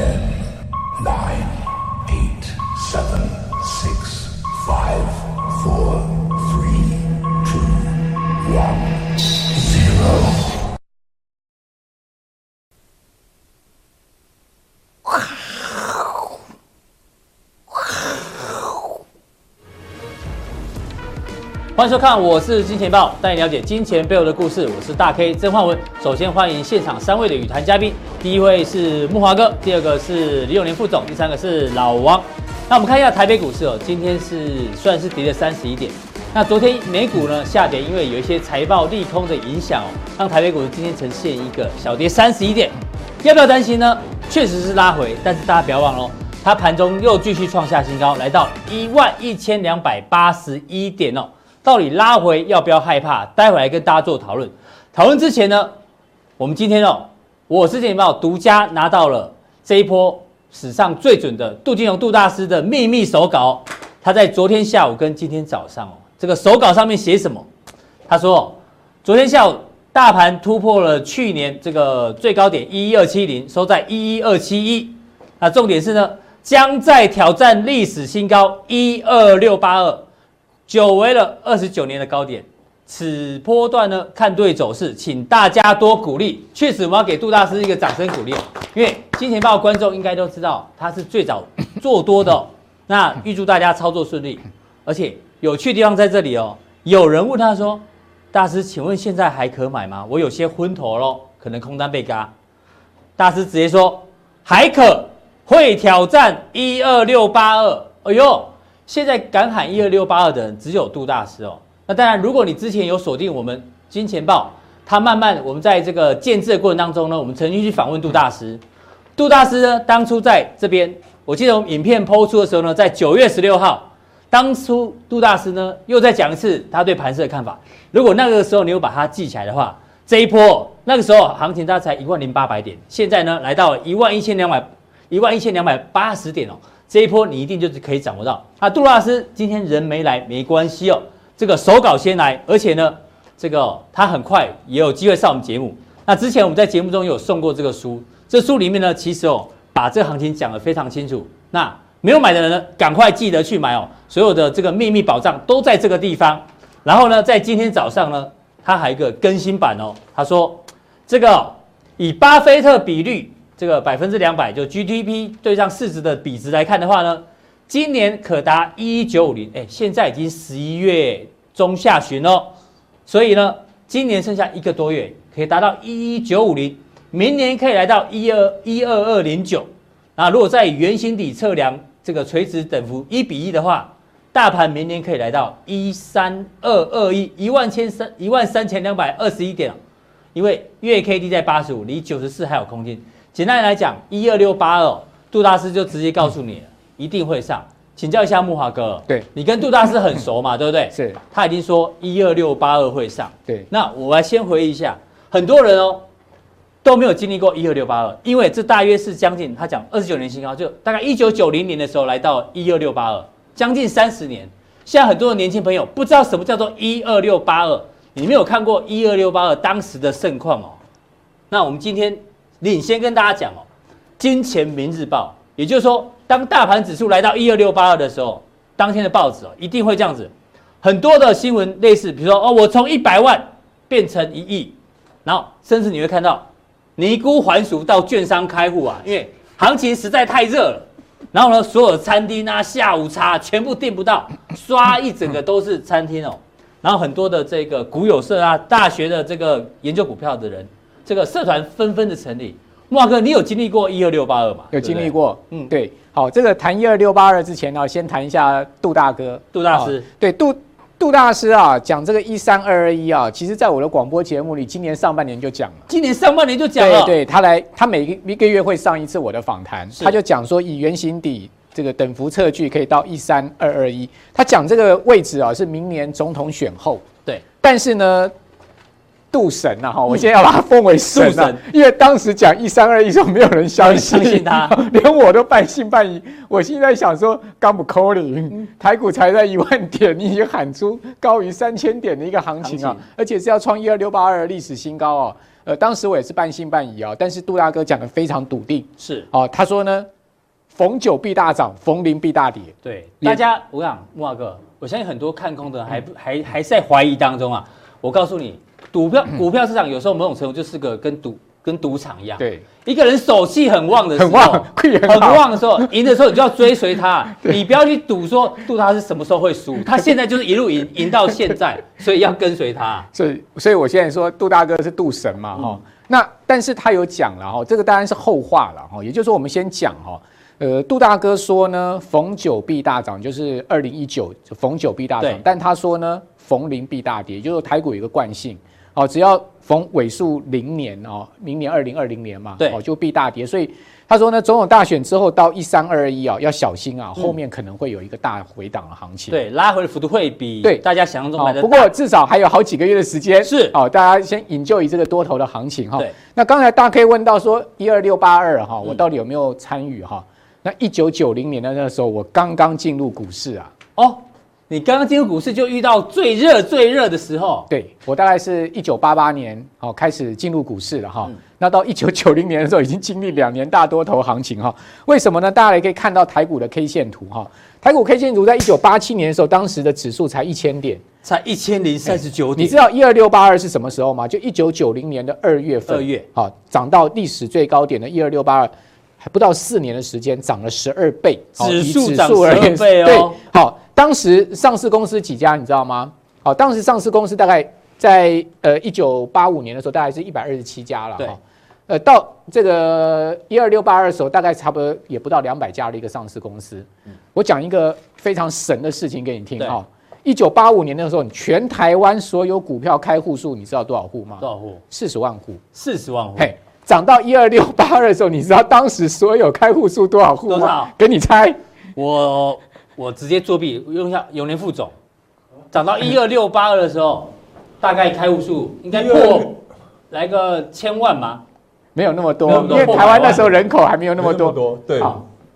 Chad. 欢迎收看，我是金钱豹，带你了解金钱背后的故事。我是大 K 曾焕文。首先欢迎现场三位的语谈嘉宾，第一位是木华哥，第二个是李永年副总，第三个是老王。那我们看一下台北股市哦，今天是算是跌了三十一点。那昨天美股呢下跌，因为有一些财报利空的影响哦，让台北股市今天呈现一个小跌三十一点。要不要担心呢？确实是拉回，但是大家不要忘了，它盘中又继续创下新高，来到一万一千两百八十一点哦。到底拉回要不要害怕？待会来跟大家做讨论。讨论之前呢，我们今天哦，我是金钱豹独家拿到了这一波史上最准的杜金龙杜大师的秘密手稿。他在昨天下午跟今天早上哦，这个手稿上面写什么？他说，昨天下午大盘突破了去年这个最高点一一二七零，收在一一二七一。那重点是呢，将在挑战历史新高一二六八二。久违了二十九年的高点，此波段呢，看对走势，请大家多鼓励。确实，我们要给杜大师一个掌声鼓励，因为金钱豹观众应该都知道他是最早做多的。那预祝大家操作顺利，而且有趣地方在这里哦。有人问他说：“大师，请问现在还可买吗？我有些昏头喽，可能空单被轧。”大师直接说：“还可，会挑战一二六八二。”哎呦！现在敢喊一二六八二的人只有杜大师哦。那当然，如果你之前有锁定我们金钱豹，他慢慢我们在这个建制的过程当中呢，我们曾经去访问杜大师。杜大师呢，当初在这边，我记得我们影片抛出的时候呢，在九月十六号，当初杜大师呢又再讲一次他对盘势的看法。如果那个时候你有把它记起来的话，这一波那个时候行情大概才一万零八百点，现在呢来到一万一千两百一万一千两百八十点哦。这一波你一定就是可以掌握到啊！杜老师今天人没来没关系哦，这个手稿先来，而且呢，这个、他很快也有机会上我们节目。那之前我们在节目中有送过这个书，这书里面呢，其实哦，把这个行情讲得非常清楚。那没有买的人呢，赶快记得去买哦，所有的这个秘密宝藏都在这个地方。然后呢，在今天早上呢，他还有一个更新版哦，他说这个、以巴菲特比率。这个百分之两百就 GDP 对上市值的比值来看的话呢，今年可达一一九五零，哎，现在已经十一月中下旬了，所以呢，今年剩下一个多月可以达到一一九五零，明年可以来到一二一二二零九。那如果在圆形底测量这个垂直等幅一比一的话，大盘明年可以来到一三二二一一万千三一万三千两百二十一点，因为月 K D 在八十五，离九十四还有空间。简单来讲，一二六八二，杜大师就直接告诉你了，一定会上。请教一下木华哥，对，你跟杜大师很熟嘛，对不对？是，他已经说一二六八二会上。对，那我来先回忆一下，很多人哦都没有经历过一二六八二，因为这大约是将近他讲二十九年新高，就大概一九九零年的时候来到一二六八二，将近三十年。现在很多的年轻朋友不知道什么叫做一二六八二，你没有看过一二六八二当时的盛况哦。那我们今天。领先跟大家讲哦，金钱明日报，也就是说，当大盘指数来到一二六八二的时候，当天的报纸哦一定会这样子，很多的新闻类似，比如说哦，我从一百万变成一亿，然后甚至你会看到尼姑还俗到券商开户啊，因为行情实在太热了，然后呢，所有餐厅啊下午茶全部订不到，刷一整个都是餐厅哦，然后很多的这个股友社啊，大学的这个研究股票的人。这个社团纷纷的成立，木华哥，你有经历过一二六八二吗？有经历过，嗯，对。好，这个谈一二六八二之前呢，先谈一下杜大哥，杜大师。对，杜杜大师啊，讲这个一三二二一啊，其实在我的广播节目里，今年上半年就讲了。今年上半年就讲了。对，对他来，他每个一个月会上一次我的访谈，他就讲说以圆形底这个等幅测距可以到一三二二一。他讲这个位置啊，是明年总统选后。对，但是呢。杜神呐哈，我现在要把它封为神啊，神因为当时讲一三二一时候没有人相信，相信他，连我都半信半疑。我现在想说，刚不扣零，台股才在一万点，你已经喊出高于三千点的一个行情啊，而且是要创一二六八二历史新高哦。呃，当时我也是半信半疑啊，但是杜大哥讲的非常笃定，是哦，他说呢，逢九必大涨，逢零必大跌。对，大家我想慕驊哥，我相信很多看空的还不还还在怀疑当中啊。我告诉你，股票 股票市场有时候某种程度就是个跟赌跟赌场一样。对，一个人手气很旺的时候，很旺，很旺的时候，赢的时候你就要追随他，你不要去赌说赌他是什么时候会输，他现在就是一路赢赢到现在，所以要跟随他。所以，所以我现在说杜大哥是赌神嘛，哈、嗯。那但是他有讲了哈，这个当然是后话了哈。也就是说，我们先讲哈，呃，杜大哥说呢，逢九必大涨，就是二零一九逢九必大涨，但他说呢，逢零必大跌，就是台股有一个惯性，哦，只要逢尾数零年哦，明年二零二零年嘛，对，哦，就必大跌。所以他说呢，总统大选之后到一三二二一啊，要小心啊，后面可能会有一个大回档的行情。对，拉回的幅度会比对大家想象中来的。不过至少还有好几个月的时间。是哦，大家先引咎于这个多头的行情哈。对。那刚才大家可以问到说一二六八二哈，我到底有没有参与哈？那一九九零年的那时候，我刚刚进入股市啊。哦。你刚刚进入股市就遇到最热最热的时候，对，我大概是一九八八年哦开始进入股市了哈，嗯、那到一九九零年的时候已经经历两年大多头行情哈，为什么呢？大家也可以看到台股的 K 线图哈，台股 K 线图在一九八七年的时候，当时的指数才一千点，才一千零三十九点。你知道一二六八二是什么时候吗？就一九九零年的二月份，二月，好，涨到历史最高点的一二六八二，还不到四年的时间，涨了十二倍，指数涨十二倍哦，对，好。当时上市公司几家你知道吗？好，当时上市公司大概在呃一九八五年的时候，大概是一百二十七家了。对，呃，到这个一二六八二的时候，大概差不多也不到两百家的一个上市公司。我讲一个非常神的事情给你听哈。一九八五年的时候，全台湾所有股票开户数，你知道多少户吗？多少户？四十万户。四十万户。嘿，涨到一二六八二的时候，你知道当时所有开户数多少户吗？多少？给你猜。我。我直接作弊，用一下永年副总，涨到一二六八二的时候，大概开户数应该破来个千万吗？没有那么多，因为台湾那时候人口还没有那么多。多对，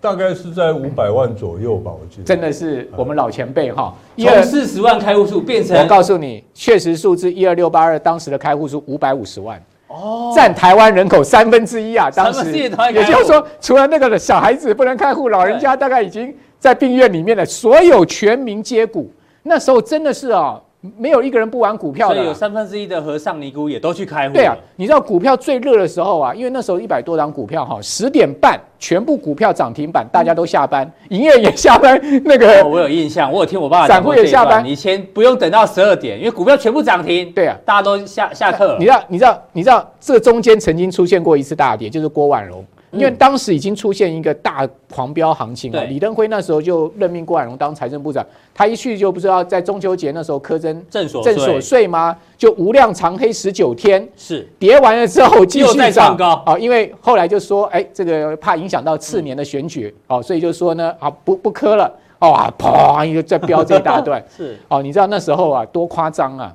大概是在五百万左右吧，我记得。真的是我们老前辈哈，从四十万开户数变成，我告诉你，确实数字一二六八二当时的开户数五百五十万，哦，占台湾人口三分之一啊，当时。也就是说，除了那个小孩子不能开户，老人家大概已经。在病院里面的所有全民皆股，那时候真的是啊，没有一个人不玩股票的。所以有三分之一的和尚尼姑也都去开户。对啊，你知道股票最热的时候啊，因为那时候一百多档股票哈，十点半全部股票涨停板，大家都下班，营业也下班。那个、哦、我有印象，我有听我爸爸讲。散户也下班，以前不用等到十二点，因为股票全部涨停。对啊，大家都下下课。你知道，你知道，你知道这中间曾经出现过一次大跌，就是郭婉容。因为当时已经出现一个大狂飙行情了，李登辉那时候就任命郭婉容当财政部长，他一去就不知道在中秋节那时候苛征正所正所税。吗？就无量长黑十九天，是。跌完了之后继续涨高。啊，因为后来就说，哎，这个怕影响到次年的选举哦，所以就说呢，啊不不磕了，哇，砰一个再飙这一大段，是。哦，你知道那时候啊多夸张啊，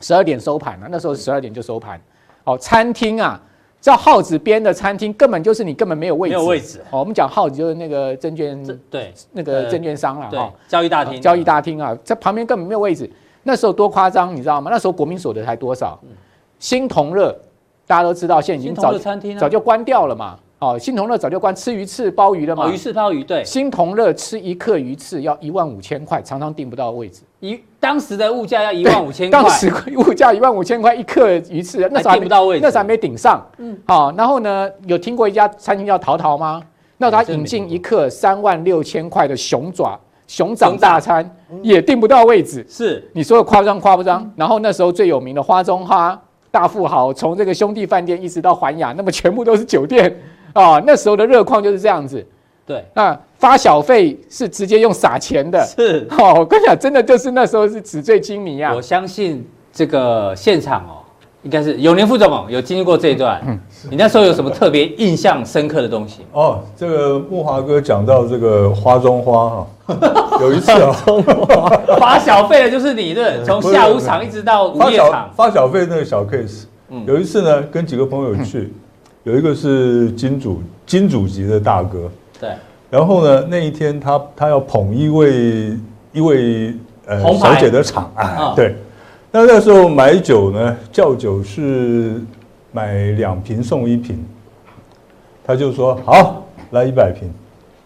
十二点收盘啊，那时候十二点就收盘，哦，餐厅啊。叫耗子边的餐厅，根本就是你根本没有位置。没有位置。哦，我们讲耗子就是那个证券，对，那个证券商了哈。交易大厅，交易大厅啊，在旁边根本没有位置。那时候多夸张，你知道吗？那时候国民所得才多少？新同乐，大家都知道，现在已经早早就关掉了嘛。哦，新同乐早就关，吃鱼翅鲍鱼了嘛。鱼翅鲍鱼，对。新同乐吃一克鱼翅要一万五千块，常常订不到位置。一当时的物价要一万五千块，当时物价一万五千块一克鱼翅，那时候还订不到位置，那时候还没顶上。嗯，好，然后呢，有听过一家餐厅叫陶陶吗？那他引进一克三万六千块的熊爪熊掌大餐，也订不到位置。是，你说的夸张夸不张？然后那时候最有名的花中花大富豪，从这个兄弟饭店一直到环亚，那么全部都是酒店。啊、哦，那时候的热况就是这样子。对，那发小费是直接用撒钱的。是，哦，我跟你讲，真的就是那时候是纸醉金迷啊。我相信这个现场哦，应该是永年副总有经历过这一段。嗯，你那时候有什么特别印象深刻的东西？哦，这个木华哥讲到这个花中花哈、哦，有一次啊，发小费的就是你的，从下午场一直到午夜场。发小费那个小 case，嗯，有一次呢，跟几个朋友去。嗯有一个是金主金主级的大哥，对。然后呢，那一天他他要捧一位一位呃小姐的场，啊，对。那那时候买酒呢，叫酒是买两瓶送一瓶，他就说好，来一百瓶，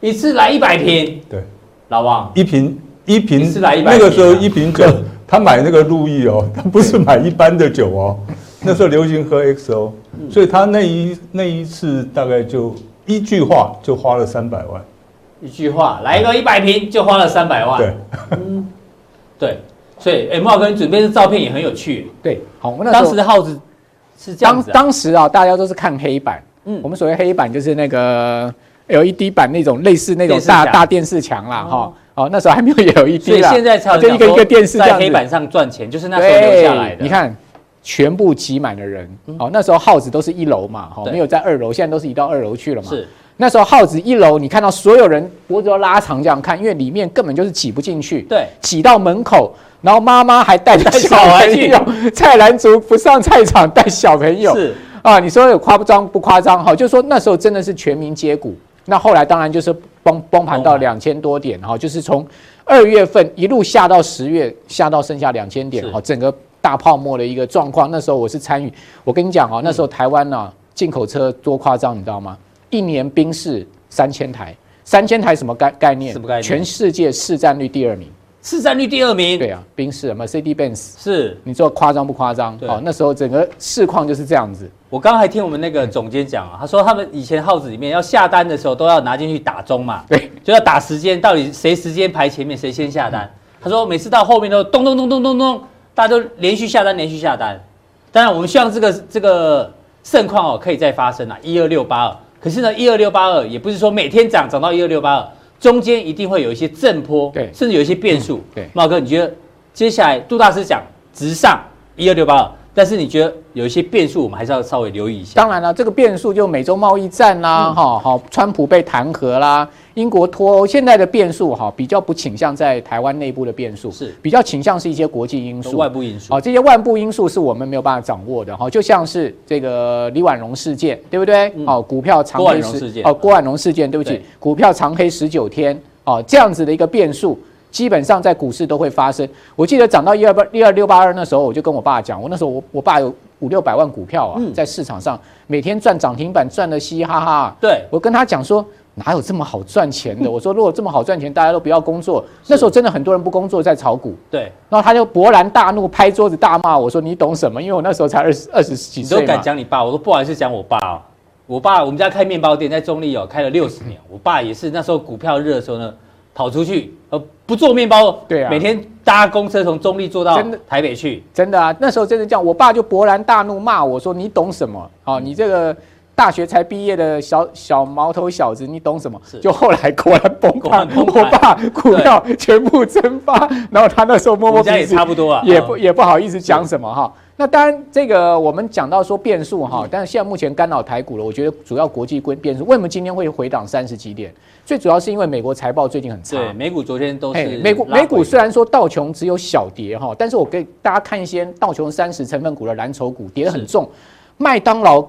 一次来一百瓶，对，老王。一瓶一瓶，一次来一百，那个时候一瓶酒，他买那个路易哦，他不是买一般的酒哦，那时候流行喝 XO，所以他那一那一次大概就一句话就花了三百万，一句话来一个一百平就花了三百万，对，嗯，对，所以哎，慕驊哥，你准备的照片也很有趣，对，好，我们当时的耗子是这样子，当时啊，大家都是看黑板，嗯，我们所谓黑板就是那个 LED 板那种类似那种大大电视墙啦，哈。哦，那时候还没有 LED，所以现在才就一个一个电视在黑板上赚钱，就是那时候留下来的。你看，全部挤满了人。哦，那时候号子都是一楼嘛，哈，没有在二楼，现在都是移到二楼去了嘛。是。那时候号子一楼，你看到所有人脖子都拉长这样看，因为里面根本就是挤不进去。对。挤到门口，然后妈妈还带着小朋友，菜篮族不上菜场带小朋友。是。啊，你说有夸张不夸张？哈，就是说那时候真的是全民皆股。那后来当然就是崩崩盘到两千多点哈，就是从二月份一路下到十月，下到剩下两千点哈，整个大泡沫的一个状况。那时候我是参与，我跟你讲哦，那时候台湾呢进口车多夸张，你知道吗？一年宾士三千台，三千台什么概概念？什么概念？全世界市占率第二名。市占率第二名，对啊，宾士什么 Mercedes-Benz 是，你说夸张不夸张？哦，那时候整个市况就是这样子。我刚刚还听我们那个总监讲啊，他说他们以前号子里面要下单的时候都要拿进去打钟嘛，对，就要打时间，到底谁时间排前面谁先下单。他说每次到后面都咚咚咚咚咚咚，大家都连续下单，连续下单。当然我们希望这个这个盛况哦可以再发生啊，一二六八二。可是呢，一二六八二也不是说每天涨涨到一二六八二。中间一定会有一些震波，对，甚至有一些变数。对，茂哥，你觉得接下来杜大师讲直上一二六八二，但是你觉得有一些变数，我们还是要稍微留意一下。当然了，这个变数就美洲贸易战啦，哈，好，川普被弹劾啦。英国脱欧现在的变数哈，比较不倾向在台湾内部的变数，是比较倾向是一些国际因素、外部因素。哦，这些外部因素是我们没有办法掌握的哈，就像是这个李婉容事件，对不对？哦，股票长黑事件，哦，郭婉容事件，对不起，股票长黑十九天，哦，这样子的一个变数，基本上在股市都会发生。我记得涨到一二八一二六八二那时候，我就跟我爸讲，我那时候我我爸有五六百万股票啊，在市场上每天赚涨停板，赚得嘻嘻哈哈。对，我跟他讲说。哪有这么好赚钱的？我说，如果这么好赚钱，大家都不要工作。那时候真的很多人不工作在炒股。对，然后他就勃然大怒，拍桌子大骂我说：“你懂什么？”因为我那时候才二十二十几岁。你都敢讲你爸？我说不好意思讲我爸哦。我爸我们家开面包店在中立哦，开了六十年。我爸也是那时候股票热的时候呢，跑出去呃不做面包，对啊，每天搭公车从中立坐到台北去。真的啊，那时候真的这样。我爸就勃然大怒骂我说：“你懂什么？哦，你这个。”大学才毕业的小小毛头小子，你懂什么？就后来果然崩盘，我爸股票全部蒸发，然后他那时候摸摸鼻子，也差不多啊，也不也不好意思讲什么哈。那当然，这个我们讲到说变数哈，但是现在目前干扰台股了，我觉得主要国际变变数。为什么今天会回档三十几点？最主要是因为美国财报最近很差。对，美股昨天都是美股美股虽然说道琼只有小跌哈，但是我给大家看一些道琼三十成分股的蓝筹股跌得很重，麦当劳。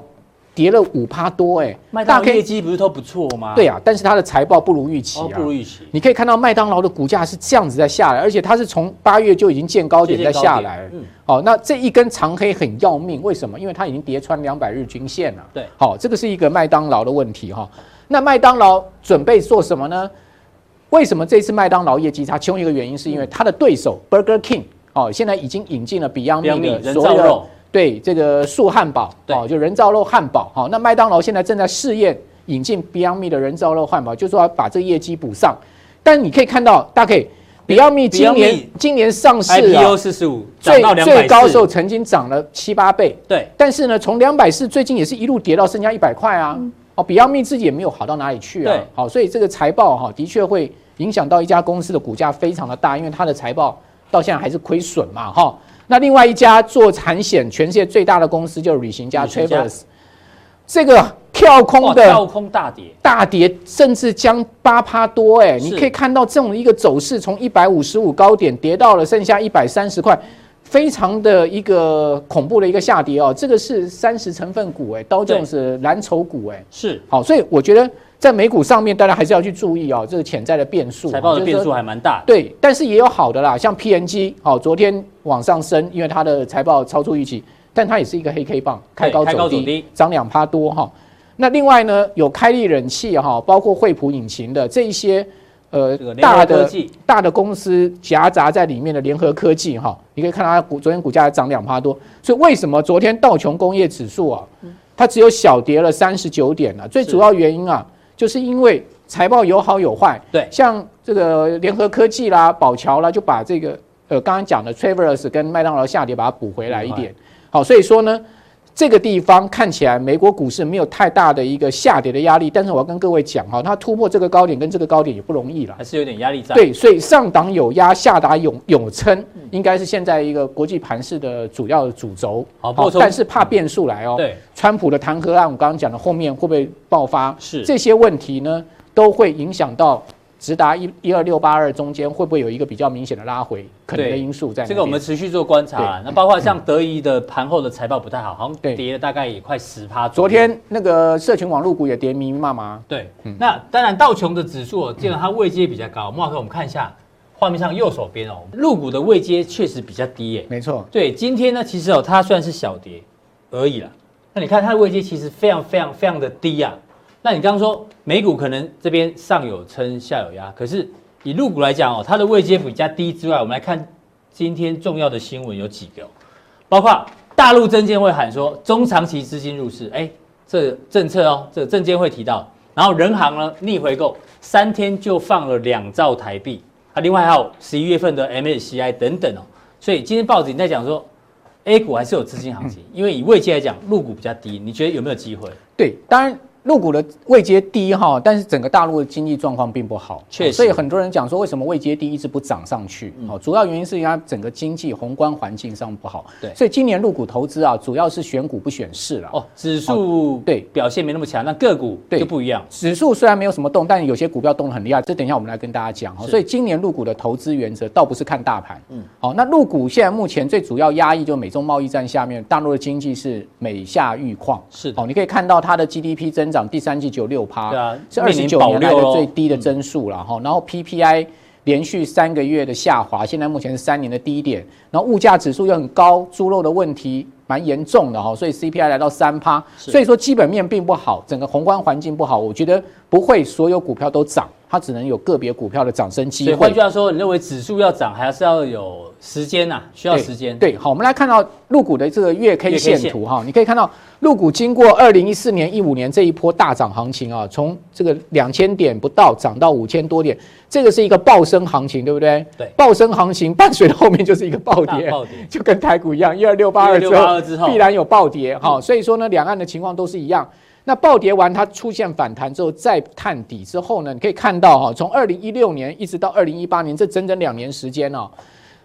跌了五趴多哎，麦当劳业绩不是都不错吗？对啊，但是它的财报不如预期啊，不如预期。你可以看到麦当劳的股价是这样子在下来，而且它是从八月就已经见高点在下来。嗯，好，那这一根长黑很要命，为什么？因为它已经跌穿两百日均线了。对，好，这个是一个麦当劳的问题哈。那麦当劳准备做什么呢？为什么这次麦当劳业绩差？其中一个原因是因为它的对手 Burger King 哦，现在已经引进了 Beyond Meat 的所有肉。对这个素汉堡，哦，就人造肉汉堡，好，那麦当劳现在正在试验引进 Beyond Meat 的人造肉汉堡，就是说要把这个业绩补上。但你可以看到，大家可以 Beyond Meat 今年今年上市，IPO 四十五，最最高时候曾经涨了七八倍，对。但是呢，从两百四最近也是一路跌到剩下一百块啊，哦，Beyond Meat 自己也没有好到哪里去啊，好，所以这个财报哈的确会影响到一家公司的股价非常的大，因为它的财报到现在还是亏损嘛，哈。那另外一家做产险，全世界最大的公司就是旅行家 Travelers，这个跳空的跳空大跌，大跌甚至将八趴多哎，你可以看到这种一个走势，从一百五十五高点跌到了剩下一百三十块，非常的一个恐怖的一个下跌哦。这个是三十成分股哎，刀就是是蓝筹股哎，是好，所以我觉得。在美股上面，大家还是要去注意哦，这个潜在的变数，财报的变数还蛮大。对，但是也有好的啦，像 P N G，好，昨天往上升，因为它的财报超出预期，但它也是一个黑 K 棒，开高走低，涨两趴多哈。那另外呢，有开利冷气哈，包括惠普引擎的这一些呃大的大的公司夹杂在里面的联合科技哈，你可以看到它股昨天股价涨两趴多，所以为什么昨天道琼工业指数啊，它只有小跌了三十九点呢？最主要原因啊，就是因为财报有好有坏，对，像这个联合科技啦、宝桥啦，就把这个呃刚刚讲的 Travelers 跟麦当劳下跌把它补回来一点，好，所以说呢。这个地方看起来美国股市没有太大的一个下跌的压力，但是我要跟各位讲哈，它突破这个高点跟这个高点也不容易了，还是有点压力在。对，所以上档有压，下达有有撑，应该是现在一个国际盘势的主要的主轴。好，但是怕变数来哦。对，川普的弹劾案，我刚刚讲的后面会不会爆发？是这些问题呢，都会影响到。直达一一二六八二中间会不会有一个比较明显的拉回可能的因素在？这个我们持续做观察。那包括像德仪的盘后的财报不太好，好像跌了大概也快十趴。昨天那个社群网络股也跌密密麻麻。对，那当然道琼的指数，既然它位阶比较高，慕驊哥，我们看一下画面上右手边哦，陆股的位阶确实比较低耶。没错。对，今天呢，其实哦，它算是小跌而已了。那你看它的位阶其实非常非常非常的低呀。那你刚刚说美股可能这边上有撑下有压，可是以入股来讲哦，它的位阶比较低之外，我们来看今天重要的新闻有几个，包括大陆证监会喊说中长期资金入市，哎，这政策哦，这证监会提到，然后人行呢逆回购三天就放了两兆台币，啊，另外还有十一月份的 MSCI 等等哦，所以今天报纸你在讲说 A 股还是有资金行情，因为以位阶来讲，入股比较低，你觉得有没有机会？对，当然。陆股的位阶低哈，但是整个大陆的经济状况并不好，确实，所以很多人讲说为什么位阶低一直不涨上去？哦，主要原因是因为它整个经济宏观环境上不好。对，所以今年入股投资啊，主要是选股不选市了。哦，指数对表现没那么强，那个股对就不一样。指数虽然没有什么动，但有些股票动得很厉害。这等一下我们来跟大家讲哈。所以今年入股的投资原则倒不是看大盘。嗯，好，那入股现在目前最主要压抑就是美中贸易战下面，大陆的经济是美下愈况。是，哦，你可以看到它的 GDP 增长，第三季只有。六趴，对啊，是二十九年来的最低的增速了哈。然后 PPI 连续三个月的下滑，现在目前是三年的低点。然后物价指数又很高，猪肉的问题蛮严重的哈，所以 CPI 来到三趴。所以说基本面并不好，整个宏观环境不好，我觉得不会所有股票都涨，它只能有个别股票的涨升机会。换句话说，你认为指数要涨，还是要有时间呐、啊？需要时间。对，好，我们来看到陆股的这个月 K 线图哈，你可以看到。陆股经过二零一四年、一五年这一波大涨行情啊，从这个两千点不到涨到五千多点，这个是一个暴升行情，对不对？对，暴升行情伴随的后面就是一个暴跌，暴跌就跟台股一样，一二六八二之后必然有暴跌哈。所以说呢，两岸的情况都是一样。那暴跌完它出现反弹之后再探底之后呢，你可以看到哈，从二零一六年一直到二零一八年这整整两年时间哦，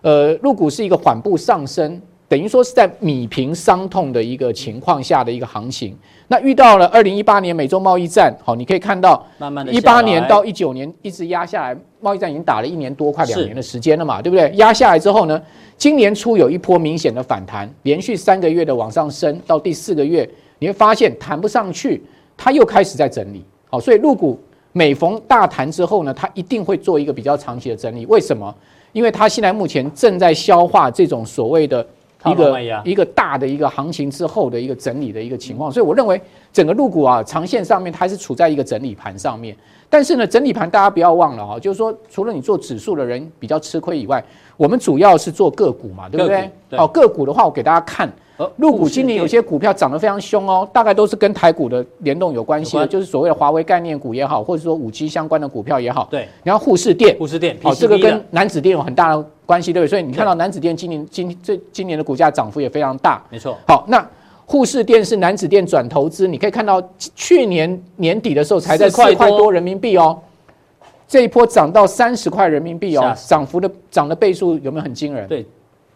呃，入股是一个缓步上升。等于说是在米平伤痛的一个情况下的一个行情，那遇到了二零一八年美洲贸易战，好，你可以看到，慢慢的，一八年到一九年一直压下来，贸易战已经打了一年多，快两年的时间了嘛，对不对？压下来之后呢，今年初有一波明显的反弹，连续三个月的往上升，到第四个月你会发现弹不上去，它又开始在整理，好，所以入股每逢大弹之后呢，它一定会做一个比较长期的整理，为什么？因为它现在目前正在消化这种所谓的。一个一个大的一个行情之后的一个整理的一个情况，所以我认为整个入股啊，长线上面它还是处在一个整理盘上面。但是呢，整理盘大家不要忘了哈，就是说除了你做指数的人比较吃亏以外，我们主要是做个股嘛，对不对？哦，个股的话，我给大家看。入股今年有些股票涨得非常凶哦，大概都是跟台股的联动有关系的，就是所谓的华为概念股也好，或者说五 G 相关的股票也好。对，然后富士电，富士电，哦，这个跟南子电有很大的关系，对不对？所以你看到南子电今年今这今年的股价涨幅也非常大。没错。好，那富士电是男子店转投资，你可以看到去年年底的时候才在四块多人民币哦，这一波涨到三十块人民币哦，涨幅的涨的倍数有没有很惊人？对。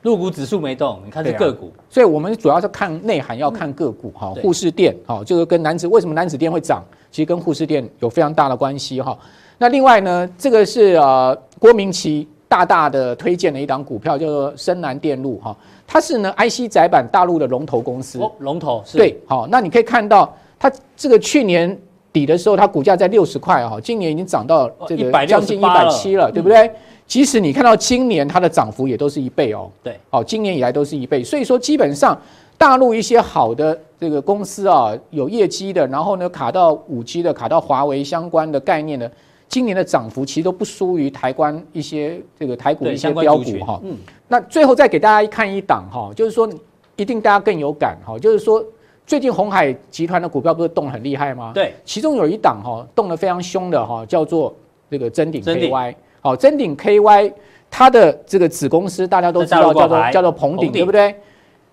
入股指数没动，你看是个股，啊、所以我们主要是看内涵，要看个股哈。富士电哈，就是跟男子为什么男子店会涨，其实跟富士电有非常大的关系哈。那另外呢，这个是呃郭明奇大大的推荐的一档股票，叫做深南电路哈，它是呢 IC 载板大陆的龙头公司，龙头是。对，好，那你可以看到它这个去年底的时候，它股价在六十块哈，今年已经涨到这个将近一百七了，对不对？即使你看到今年它的涨幅也都是一倍哦，对，好，今年以来都是一倍，所以说基本上大陆一些好的这个公司啊，有业绩的，然后呢卡到五 G 的，卡到华为相关的概念的，今年的涨幅其实都不输于台湾一些这个台股一些标股哈。嗯，那最后再给大家看一档哈，就是说一定大家更有感哈，就是说最近鸿海集团的股票不是动很厉害吗？对，其中有一档哈动得非常凶的哈，叫做这个臻鼎 KY。好，臻鼎 KY 它的这个子公司大家都知道叫做叫做鹏鼎，对不对？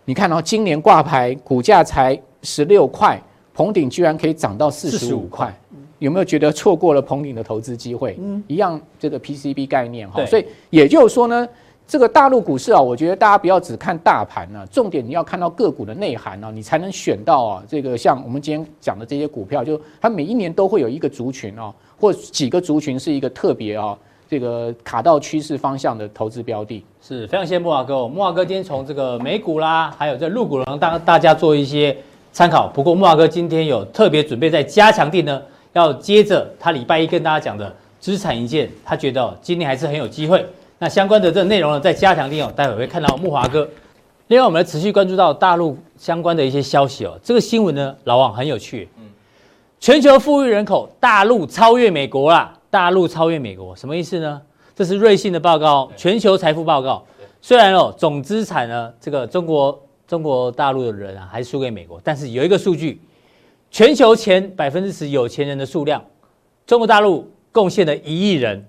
你看哦，今年挂牌股价才十六块，鹏鼎居然可以涨到四十五块，有没有觉得错过了鹏鼎的投资机会？嗯，一样这个 PCB 概念哈，所以也就是说呢，这个大陆股市啊，我觉得大家不要只看大盘呢，重点你要看到个股的内涵啊，你才能选到啊这个像我们今天讲的这些股票，就它每一年都会有一个族群哦，或几个族群是一个特别啊。这个卡到趋势方向的投资标的，是非常谢谢慕啊哥。慕驊哥今天从这个美股啦，还有这陆股，让大大家做一些参考。不过慕驊哥今天有特别准备在加强地呢，要接着他礼拜一跟大家讲的资产一件，他觉得今天还是很有机会。那相关的这个内容呢，在加强錠哦，待会会看到木华哥。另外，我们来持续关注到大陆相关的一些消息哦。这个新闻呢，老王很有趣。嗯，全球富裕人口，大陆超越美国啦。大陆超越美国，什么意思呢？这是瑞信的报告，全球财富报告。虽然哦，总资产呢，这个中国中国大陆的人啊，还是输给美国，但是有一个数据，全球前百分之十有钱人的数量，中国大陆贡献了一亿人，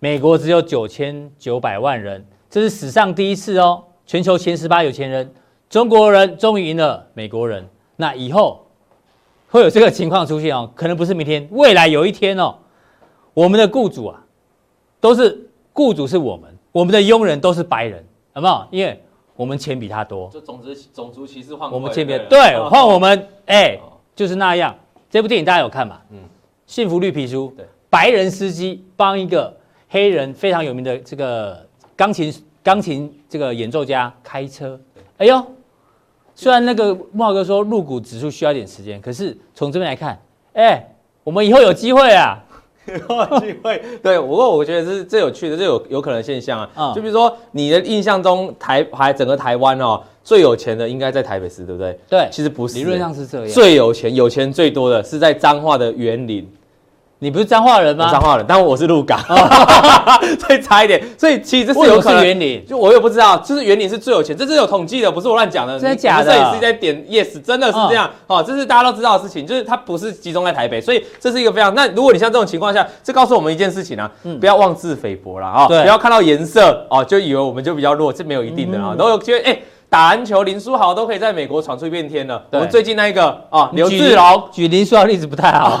美国只有九千九百万人，这是史上第一次哦。全球前十八有钱人，中国人终于赢了美国人。那以后会有这个情况出现哦，可能不是明天，未来有一天哦。我们的雇主啊，都是雇主是我们，我们的佣人都是白人，好不好？因为我们钱比他多。就种族种族歧视换我们钱比对，换我们哎，就是那样。这部电影大家有看吗？嗯，幸福绿皮书。对，白人司机帮一个黑人非常有名的这个钢琴钢琴这个演奏家开车。哎呦，虽然那个慕驊哥说入股指数需要一点时间，可是从这边来看，哎，我们以后有机会啊。有机会，对，不过我觉得这是最有趣的，这有有可能现象啊。嗯、就比如说你的印象中台还整个台湾哦，最有钱的应该在台北市，对不对？对，其实不是，理论上是这样。最有钱、有钱最多的是在彰化的园林。你不是彰化人吗？彰化人，但我是鹿港，所以差一点。所以其实这是有可能。员林，就我也不知道，就是园林是最有钱，这是有统计的，不是我乱讲的。真的假的？摄影师在点 yes，真的是这样。哦，这是大家都知道的事情，就是它不是集中在台北，所以这是一个非常。那如果你像这种情况下，这告诉我们一件事情啊，不要妄自菲薄了啊，不要看到颜色哦就以为我们就比较弱，这没有一定的啊，都有觉得哎。打篮球，林书豪都可以在美国闯出一片天了。我们最近那一个啊，刘志龙举林书豪例子不太好。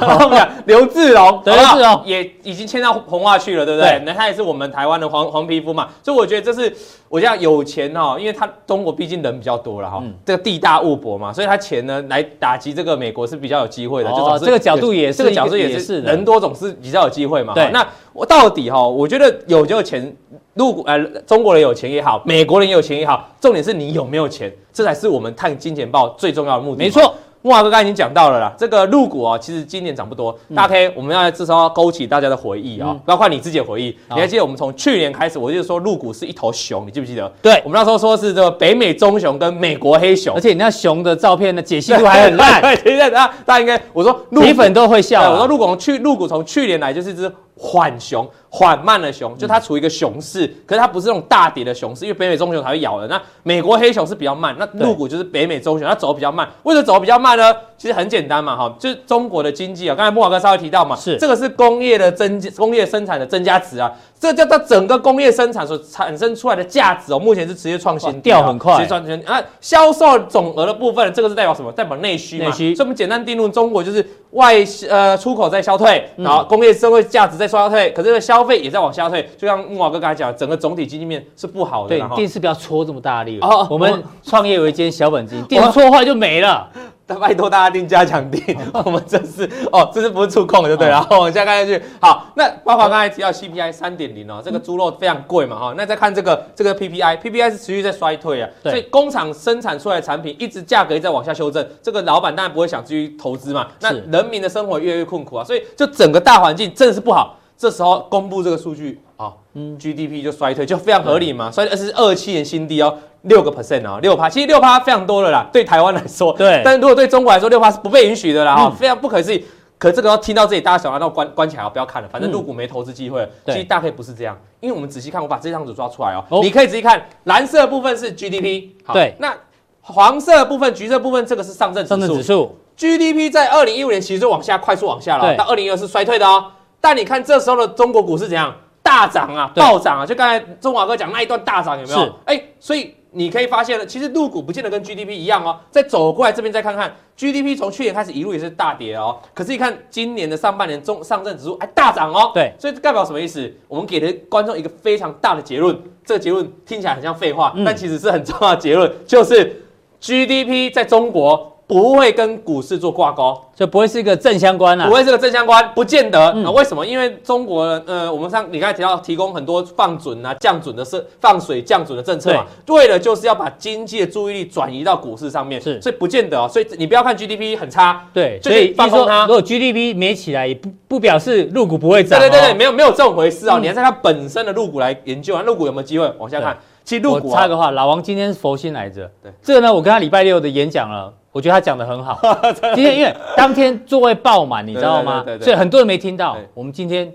刘志龙，刘志龙 也已经签到红袜去了，对不对？那他也是我们台湾的黄黄皮肤嘛，所以我觉得这是我讲有钱哈，因为他中国毕竟人比较多了哈，这个地大物博嘛，所以他钱呢来打击这个美国是比较有机会的。哦，这个角度也是，这个角度也是，人多总是比较有机会嘛。对，那我到底哈，我觉得有就有钱。如果呃，中国人有钱也好，美国人也有钱也好，重点是你有没有钱，这才是我们看金钱豹最重要的目的。没错，木华哥刚才已经讲到了啦，这个入股啊，其实今年涨不多。大 K，我们要至少要勾起大家的回忆啊，包括你自己的回忆。你还记得我们从去年开始，我就说入股是一头熊，你记不记得？对，我们那时候说是这个北美棕熊跟美国黑熊，而且你那熊的照片的解析度还很烂。对，现在大家大家应该我说米粉都会笑。我说入股从去入股从去年来就是一只缓熊。缓慢的熊，就它处于一个熊市，可是它不是那种大跌的熊市，因为北美棕熊才会咬人。那美国黑熊是比较慢，那陆股就是北美棕熊，它走比较慢。为什么走比较慢呢？其实很简单嘛，哈，就是中国的经济啊，刚才莫华哥稍微提到嘛，是这个是工业的增工业生产的增加值啊，这叫做整个工业生产所产生出来的价值哦，目前是直接创新掉很快，直接创新。那销售总额的部分，这个是代表什么？代表内需嘛。内需。所以我们简单定论，中国就是外呃出口在消退，然后工业社会价值在衰退，可是消费也在往下退。就像木老哥刚才讲，整个总体经济面是不好的。对，电视不要戳这么大力哦。我们创业有一间小本金，电视戳坏就没了。拜托大家定加强定，我们这是哦，这是不是触控的，就对了。然后往下看下去，好，那包括刚才提到 CPI 三点零哦，这个猪肉非常贵嘛哈。那再看这个这个 PPI，PPI 是持续在衰退啊，所以工厂生产出来的产品一直价格一直在往下修正，这个老板当然不会想继续投资嘛。那人民的生活越来越困苦啊，所以就整个大环境真的是不好。这时候公布这个数据啊，嗯，GDP 就衰退，就非常合理嘛，衰退是二七年新低哦。六个 percent 啊，六趴，其实六趴非常多了啦，对台湾来说，对但是如果对中国来说，六趴是不被允许的啦，哈、嗯，非常不可思议。可这个要听到这里，大家想要那关关起来，不要看了，反正入股没投资机会。对其实大概不是这样，因为我们仔细看，我把这张图抓出来哦，哦你可以仔细看，蓝色部分是 GDP，好，对那黄色部分、橘色部分，这个是上证上证指指数。GDP 在二零一五年其实就往下快速往下了到二零一二是衰退的哦。但你看这时候的中国股市怎样？大涨啊，暴涨啊！就刚才中华哥讲那一段大涨有没有？是哎，所以你可以发现了，其实入股不见得跟 GDP 一样哦。再走过来这边再看看，GDP 从去年开始一路也是大跌哦。可是，一看今年的上半年中上证指数还大涨哦。对，所以这代表什么意思？我们给了观众一个非常大的结论，这个结论听起来很像废话，嗯但其实是很重要的结论，就是 GDP 在中国不会跟股市做挂钩。就不会是一个正相关啊不。会是个正相关，不见得。嗯啊，为什么？因为中国呃，我们上你刚才提到提供很多放准啊、降准的是放水降准的政策嘛，为了就是要把经济的注意力转移到股市上面，是所以不见得哦。所以你不要看 GDP 很差，对，所以放空它如果 GDP 没起来，也不不表示入股不会涨、哦。对对对对，没有没有这种回事哦。嗯你还是看它本身的入股来研究啊，入股有没有机会往下看？其实入股啊，插个话，老王今天是佛心来着。对，这个呢，我跟他礼拜六的演讲了，我觉得他讲的很好。今天因为当天座位爆满，你知道吗对对对对？对所以很多人没听到。我们今天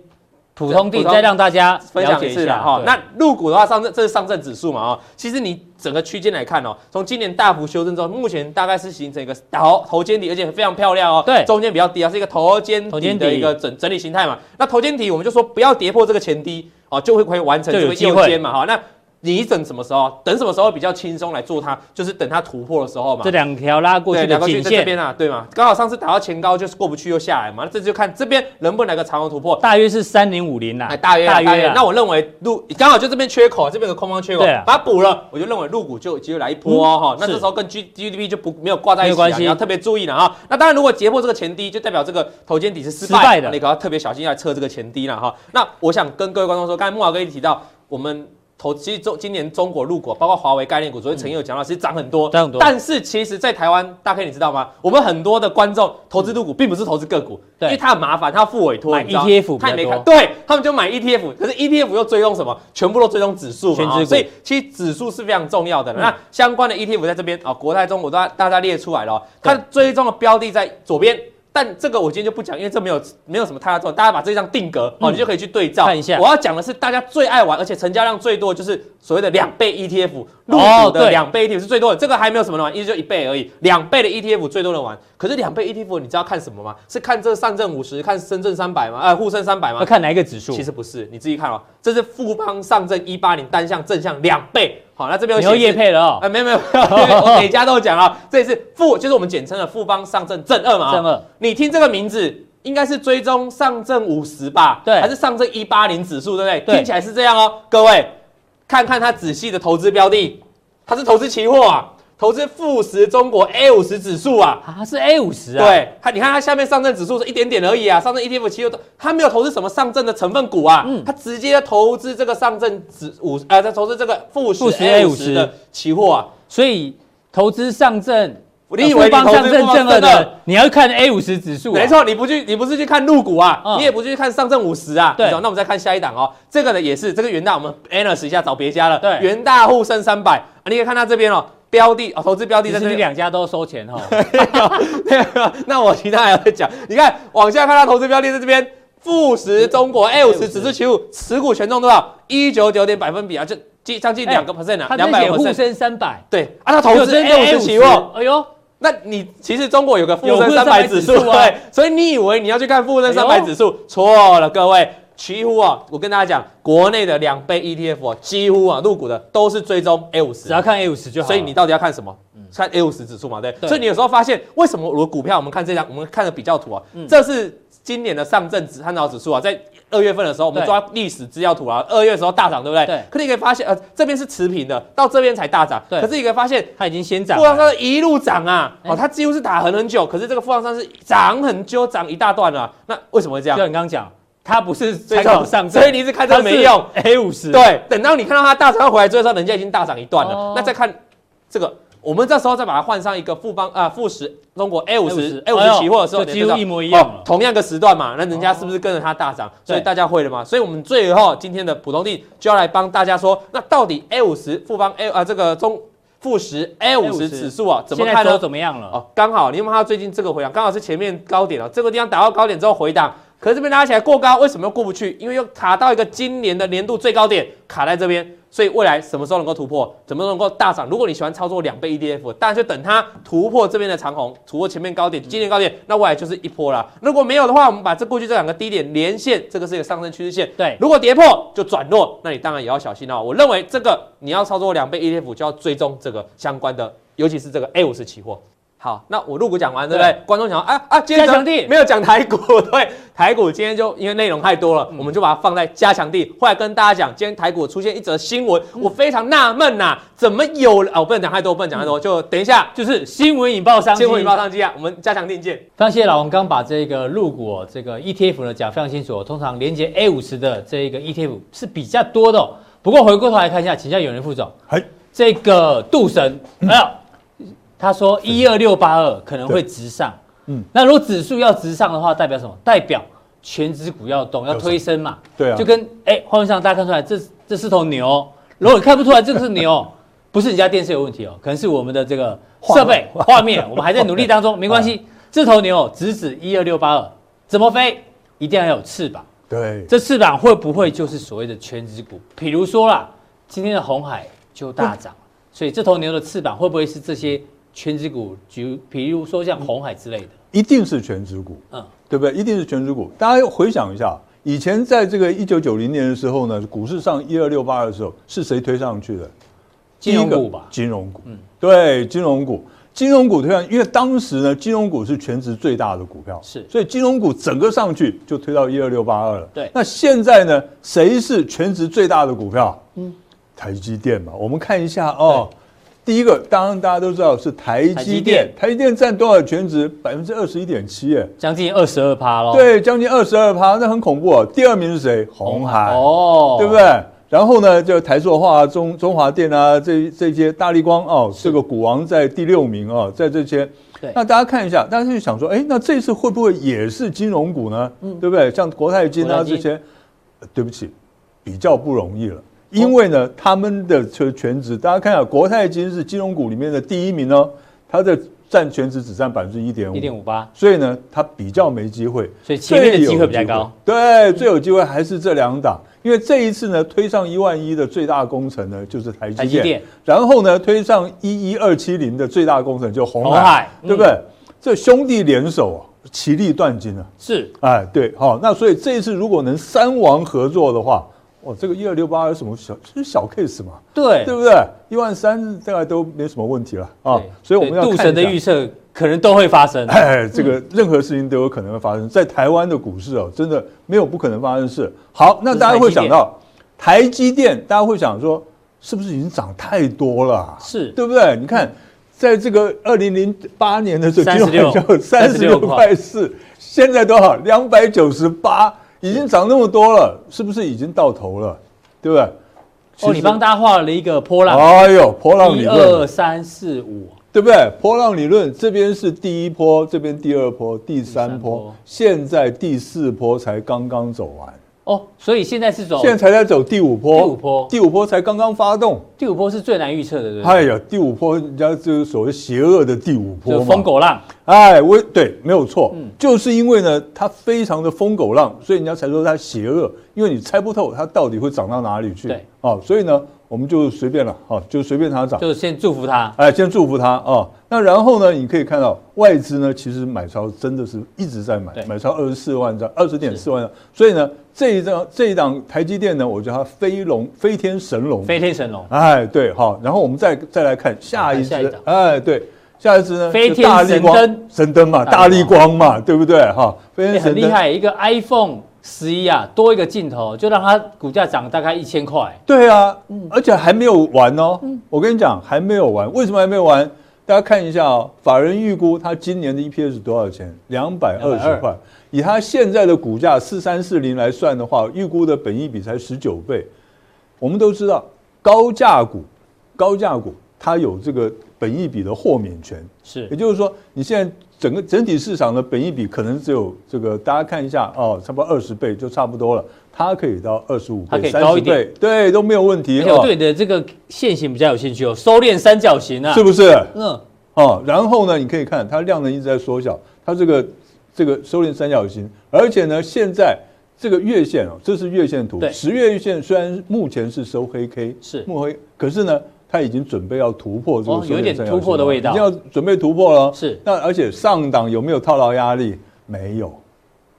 普通地再让大家分了解一下哈。对那入股的话，上证这是上证指数嘛啊。其实你整个区间来看哦，从今年大幅修正之后，目前大概是形成一个头头肩底，而且非常漂亮哦。对中间比较低啊，是一个头肩头肩底底的一个整整理形态嘛。那头肩底我们就说不要跌破这个前低哦，就会可以完成这个右肩嘛哈。那你等什么时候？等什么时候比较轻松来做它？就是等它突破的时候嘛。这两条拉过去两个区颈线，在这边啊，对嘛？刚好上次打到前高就是过不去又下来嘛，那这就看这边能不能来个长红突破。大约是三零五零啦哎，。大约啊大约。那我认为入刚好就这边缺口，这边有个空方缺口把它补了，我就认为入股就有机会来一波哦哈。那是这时候跟 G GDP 就不没有挂在一起你要特别注意了哈。那当然，如果跌破这个前低，就代表这个头肩底是失失败的败你可要特别小心来测这个前低了哈。那我想跟各位观众说，刚才木华哥一提到我们。投其实中今年中国入股，包括华为概念股，昨天陈毅有讲到，其实涨很多，涨很多但是其实，在台湾，大 K 你知道吗？我们很多的观众投资入股，并不是投资个股，因为它很麻烦，它要付委托，买 ETF 他也没看，对他们就买 ETF，可是 ETF 又追踪什么？全部都追踪指数所以其实指数是非常重要的。那相关的 ETF 在这边啊，国泰中国都大家列出来了哦，它追踪的标的在左边。但这个我今天就不讲，因为这没有没有什么太大作用，大家把这张定格哦，嗯你就可以去对照看一下我要讲的是大家最爱玩，而且成交量最多的就是所谓的两倍 ETF，入哦股的对两倍 ETF 是最多的，这个还没有什么人玩，一直就一倍而已，两倍的 ETF 最多人玩。可是两倍 ETF 你知道看什么吗？是看这上证五十，看深圳三百吗？呃，沪深三百吗要？看哪一个指数？其实不是，你自己看哦，这是富邦上证一八零单向正向两倍。好，那这边有你又显示业配了哦啊，。没有没有，没有 我每家都讲了，这也是富，就是我们简称的富邦上证正二嘛。正二，你听这个名字，应该是追踪上证五十吧？对还是上证一八零指数，对不对？对听起来是这样哦。各位看看它仔细的投资标的，它是投资期货啊，投资富时中国 A 五十指数啊。啊，是 A 五十啊。，对，它你看它下面上证指数是一点点而已啊，上证 ETF 期货都它没有投资什么上证的成分股啊，嗯它直接投资这个上证指五呃，它投资这个富时 A 五十的期货啊。所以投资上证，你以为你邦上投资富邦证正二正二的，你要看 A 五十指数、啊。没，错，你不去，你不是去看入股啊，嗯你也不去看上证五十啊。对那我们再看下一档哦，这个呢也是这个元大，我们 analyst 一下找别家了。对元大沪深三百，啊你可以看它这边哦，标的哦，投资标的在这里。两家都收钱哈、哦。那我其他还要再讲，你看往下看它投资标的在这边，富时中国 A 五十指数期货持股权重多少？一九九点百分比啊，就近将近两个 percent 啊，两百个 percent。深三百，对啊，它投资 A 五十期货。哎呦，那你其实中国有个富深深三百指数300指数啊对，所以你以为你要去看富深三百指数，错了，各位。期货啊，我跟大家讲，国内的两倍 ETF 啊，几乎啊入股的都是追踪 A 五十只，要看 A 五十就好。所以你到底要看什么？看 A 五十指数嘛，对。对所以你有时候发现，为什么我的股票，我们看这张，我们看的比较图啊，嗯这是今年的上证指探讨指数啊，在二月份的时候，我们抓历史资料图啊，二月的时候大涨，对不对？对可你可以发现，呃，这边是持平的，到这边才大涨。对可是你可以发现，它已经先涨富邦了。一路涨啊，哎哦，它几乎是打横很久，可是这个富邦上是涨很久，涨一大段了、那为什么会这样？就你刚刚讲，它不是参考上证，所以你一直看这个没用。A 五十，对，等到你看到它大涨回来追的时候，人家已经大涨一段了。哦那再看这个，我们这时候再把它换上一个富邦啊富十中国 A 五十 A 五十期货的时候，几乎一模一样哦同样个时段嘛，那人家是不是跟着它大涨？所以大家会了嘛？所以我们最后今天的普通地就要来帮大家说，那到底 A 五十富邦 A 啊这个中富十 A 五十指数啊，怎么看呢？现在走怎么样了？哦，刚好你看到最近这个回档，刚好是前面高点哦，这个地方打到高点之后回档。可是这边拉起来过高，为什么又过不去？因为又卡到一个今年的年度最高点，卡在这边，所以未来什么时候能够突破？怎么能够大涨？如果你喜欢操作两倍 ETF，当然就等它突破这边的长虹，突破前面高点，今年高点，那未来就是一波了。如果没有的话，我们把这过去这两个低点连线，这个是一个上升趋势线。对，如果跌破就转弱，那你当然也要小心哦。我认为这个你要操作两倍 ETF，就要追踪这个相关的，尤其是这个 A 五十期货。好，那我入股讲完，对不对？观众讲啊啊，今天加强錠没有讲台股，对，台股今天就因为内容太多了，我们就把它放在加强地。后来跟大家讲，今天台股出现一则新闻，我非常纳闷呐，怎么有了？哦，我不能讲太多，不能讲太多，就等一下，就是新闻引爆商机，新闻引爆商机啊！我们加强錠见。非常谢谢老王刚把这个入股这个 ETF 呢讲非常清楚。通常连接 A 五十的这个 ETF 是比较多的，不过回过头来看一下，请教永年副总，嘿这个杜神没有。他说一二六八二可能会直上，嗯，那如果指数要直上的话，代表什么？代表全指股要动，要推升嘛。对啊，就跟哎，画面上大家看出来，这这是头牛。如果你看不出来这个是牛，不是你家电视有问题哦，可能是我们的这个设备 画面，我们还在努力当中，没关系。这头牛直指一二六八二，怎么飞？一定要有翅膀。对，这翅膀会不会就是所谓的全指股？比如说啦，今天的红海就大涨，所以这头牛的翅膀会不会是这些？权值股，就比如说像红海之类的，一定是全值股，嗯，对不对？一定是全值股。大家回想一下，以前在这个一九九零年的时候呢，股市上一二六八的时候，是谁推上去的？金融股吧，金融股，嗯，对，金融股，金融股推上，因为当时呢，金融股是全值最大的股票，是，所以金融股整个上去就推到一二六八二了。对，那现在呢，谁是全值最大的股票？嗯，台积电嘛，我们看一下哦。第一个，当然大家都知道是台积电，台积电占多少权值？百分之二十一点七，哎，将近二十二趴喽。对，将近二十二趴，那很恐怖啊。第二名是谁？红海，哦，对不对？然后呢，就台塑化、中中华电啊，这这些大力光哦，这个股王在第六名哦，在这些。那大家看一下，大家就想说，哎，那这次会不会也是金融股呢？嗯，对不对？像国泰金啊这些，对不起，比较不容易了。因为呢，他们的这权值，大家看一下，国泰金是金融股里面的第一名哦，它的占全值只占百分之一点五，一点五八，所以呢，它比较没机会，所以前面的机会比较高。对，最有机会还是这两档，因为这一次呢，推上一万一的最大工程呢就是台积电，然后呢，推上一一二七零的最大工程就鸿海，对不对？这兄弟联手啊，其利断金啊，是，哎，对，好，那所以这一次如果能三王合作的话。哦，这个一二六八有什么小？是小 case 嘛？对，对不对？一万三大概都没什么问题了啊。所以我们要看杜神的预测可能都会发生。哎，这个任何事情都有可能会发生在台湾的股市哦，真的没有不可能发生的事。好，那大家会想到台积电，大家会想说，是不是已经涨太多了？是对不对？你看，在这个二零零八年的时候，三十六三十六块四，现在多少？两百九十八。已经涨那么多了，是不是已经到头了？对不对？哦，你帮大家画了一个波浪。哎呦，波浪理论，一二三四五，对不对？波浪理论这边是第一波，这边第二波，第三波，现在第四波才刚刚走完。哦，所以现在是走，现在才在走第五波，第五波，第五波才刚刚发动，第五波是最难预测的，对不对？哎呀，第五波人家就是所谓邪恶的第五波嘛，疯狗浪。哎，我对，没有错，嗯，就是因为呢，它非常的疯狗浪，所以人家才说它邪恶，因为你猜不透它到底会涨到哪里去。对，哦，所以呢。我们就随便了，好，就随便它涨，就先祝福它，哎，先祝福它啊。那然后呢，你可以看到外资呢，其实买超真的是一直在买，买超二十四万张，二十点四万张。所以呢，这一张这一档台积电呢，我叫它飞龙飞天神龙，飞天神龙，哎，对，好。然后我们再再来看下一只，哎，对，下一支呢，飞天神灯，神灯嘛，大力光。嘛，对不对？哈，飞天神灯。很厉害，一个 iPhone。十一啊，多一个镜头就让它股价涨大概一千块。对啊，嗯，而且还没有完哦。嗯，我跟你讲，还没有完。为什么还没有完？大家看一下哦，法人预估它今年的 EPS 是多少钱？两百二十块。以它现在的股价四三四零来算的话，预估的本益比才十九倍。我们都知道，高价股，高价股。它有这个本益比的豁免权，是也就是说，你现在整个整体市场的本益比可能只有这个，大家看一下哦，差不多二十倍就差不多了，它可以到二十五倍、三十倍，对，都没有问题。我对你的这个线型比较有兴趣哦，收敛三角形啊，是不是？嗯，哦，然后呢，你可以看它量能一直在缩小，它这个这个收敛三角形，而且呢，现在。这个月线哦，这是月线图。十月月线虽然目前是收黑 K，是目黑，可是呢，它已经准备要突破这个，有点突破的味道，已经要准备突破了。是，那而且上档有没有套牢压力？没有，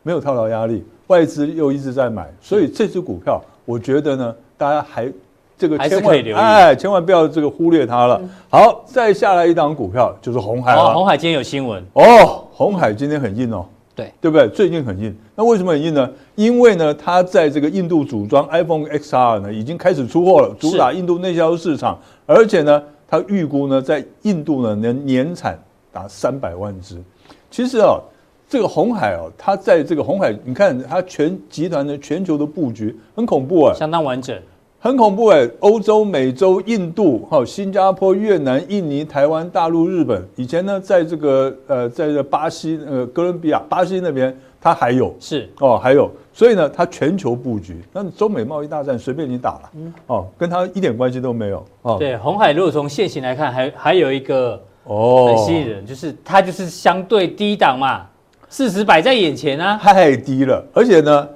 没有套牢压力，外资又一直在买，所以这支股票，我觉得呢，大家还这个千万哎，千万不要这个忽略它了。好，再下来一档股票就是红海了。红海今天有新闻哦，红海今天很硬哦。对，对不对？最近很硬，那为什么很硬呢？因为呢，它在这个印度组装 iPhone XR 呢，已经开始出货了，主打印度内销市场，而且呢，它预估呢，在印度呢能年产达三百万只。其实啊，这个红海哦，它在这个红海，你看它全集团的全球的布局很恐怖啊，相当完整。很恐怖哎！欧洲、美洲、印度、哈、新加坡、越南、印尼、台湾、大陆、日本，以前呢，在这个呃，在这巴西呃哥伦比亚、巴西那边，它还有是哦，还有，所以呢，它全球布局。那中美贸易大战随便你打了，嗯、哦，跟它一点关系都没有。哦，对，红海如果从现行来看，还还有一个哦很吸引人，就是它就是相对低档嘛，事实摆在眼前啊，太低了，而且呢。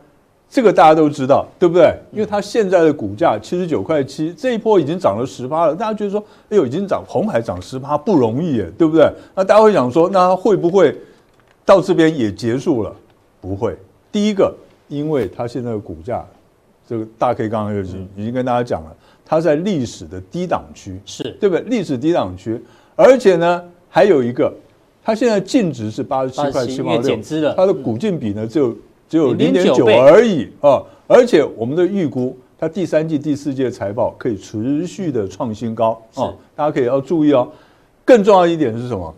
这个大家都知道，对不对？因为它现在的股价七十九块七，这一波已经涨了十趴了。大家觉得说，哎呦，已经涨，红海涨十趴不容易耶，对不对？那大家会想说，那它会不会到这边也结束了？不会。第一个，因为它现在的股价，这个大 K 刚刚就已经已经跟大家讲了，它在历史的低档区，是对不对？历史低档区，而且呢，还有一个，它现在净值是八十七块七毛六，它的股净比呢只有。只有零点九而已啊！而且我们的预估，它第三季、第四季的财报可以持续的创新高啊！大家可以要注意哦。更重要一点是什么？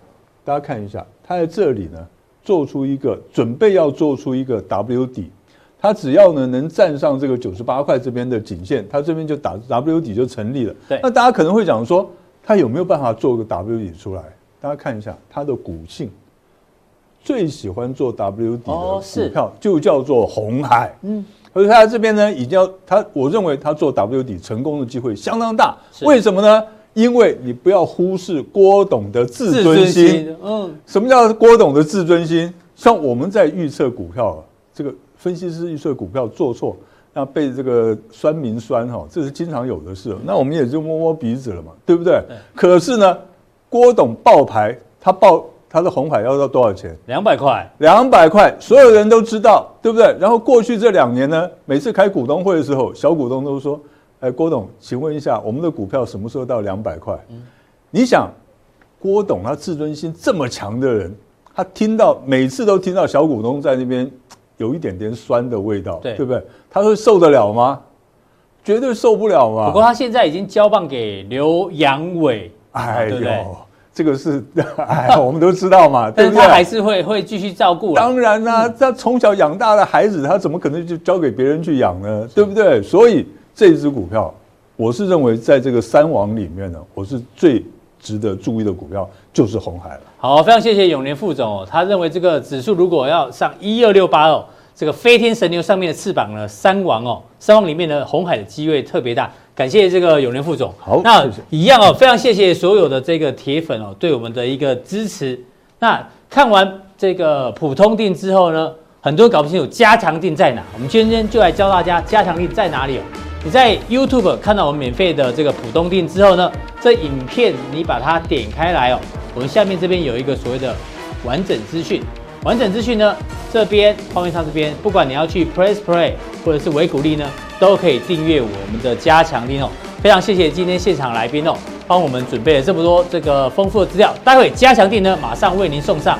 大家看一下，它在这里呢，做出一个准备要做出一个 W 底，它只要呢能站上这个九十八块这边的颈线，它这边就打 W 底就成立了。对，那大家可能会讲说，它有没有办法做个 W 底出来？大家看一下它的股性。最喜欢做 W 底的股票就叫做红海，嗯，可是他这边呢，已经要他，我认为他做 W 底成功的机会相当大。为什么呢？因为你不要忽视郭董的自尊心。嗯，什么叫郭董的自尊心？像我们在预测股票，这个分析师预测股票做错，那被这个酸民酸哈，这是经常有的事。那我们也就摸摸鼻子了嘛，对不对？可是呢，郭董爆牌，他报。他的红海要到多少钱？两百块，两百块，所有人都知道，对不对？然后过去这两年呢，每次开股东会的时候，小股东都说：“哎，郭董，请问一下，我们的股票什么时候到两百块？”嗯，你想，郭董他自尊心这么强的人，他听到每次都听到小股东在那边有一点点酸的味道，对，对不对？他会受得了吗？绝对受不了嘛。不过他现在已经交棒给刘扬伟，哎呦。对这个是 哎，我们都知道嘛，对不对？但是他还是会会继续照顾。当然啦、啊，他从小养大的孩子，他怎么可能就交给别人去养呢？对不对？所以这一支股票，我是认为在这个三王里面呢，我是最值得注意的股票就是红海了。好，非常谢谢永年副总哦，他认为这个指数如果要上一二六八哦，这个飞天神牛上面的翅膀呢，三王哦，三王里面的红海的机会特别大。感谢这个永年副总。好，那一样哦，非常谢谢所有的这个铁粉哦，对我们的一个支持。那看完这个普通定之后呢，很多人搞不清楚加强定在哪。我们今天就来教大家加强定在哪里哦。你在 YouTube 看到我们免费的这个普通定之后呢，这影片你把它点开来哦，我们下面这边有一个所谓的完整资讯。完整资讯呢，这边画面上这边，不管你要去 Press Play 或者是维谷利呢，都可以订阅我们的加强錠哦。非常谢谢今天现场来宾哦，帮我们准备了这么多这个丰富的资料。待会加强錠呢，马上为您送上。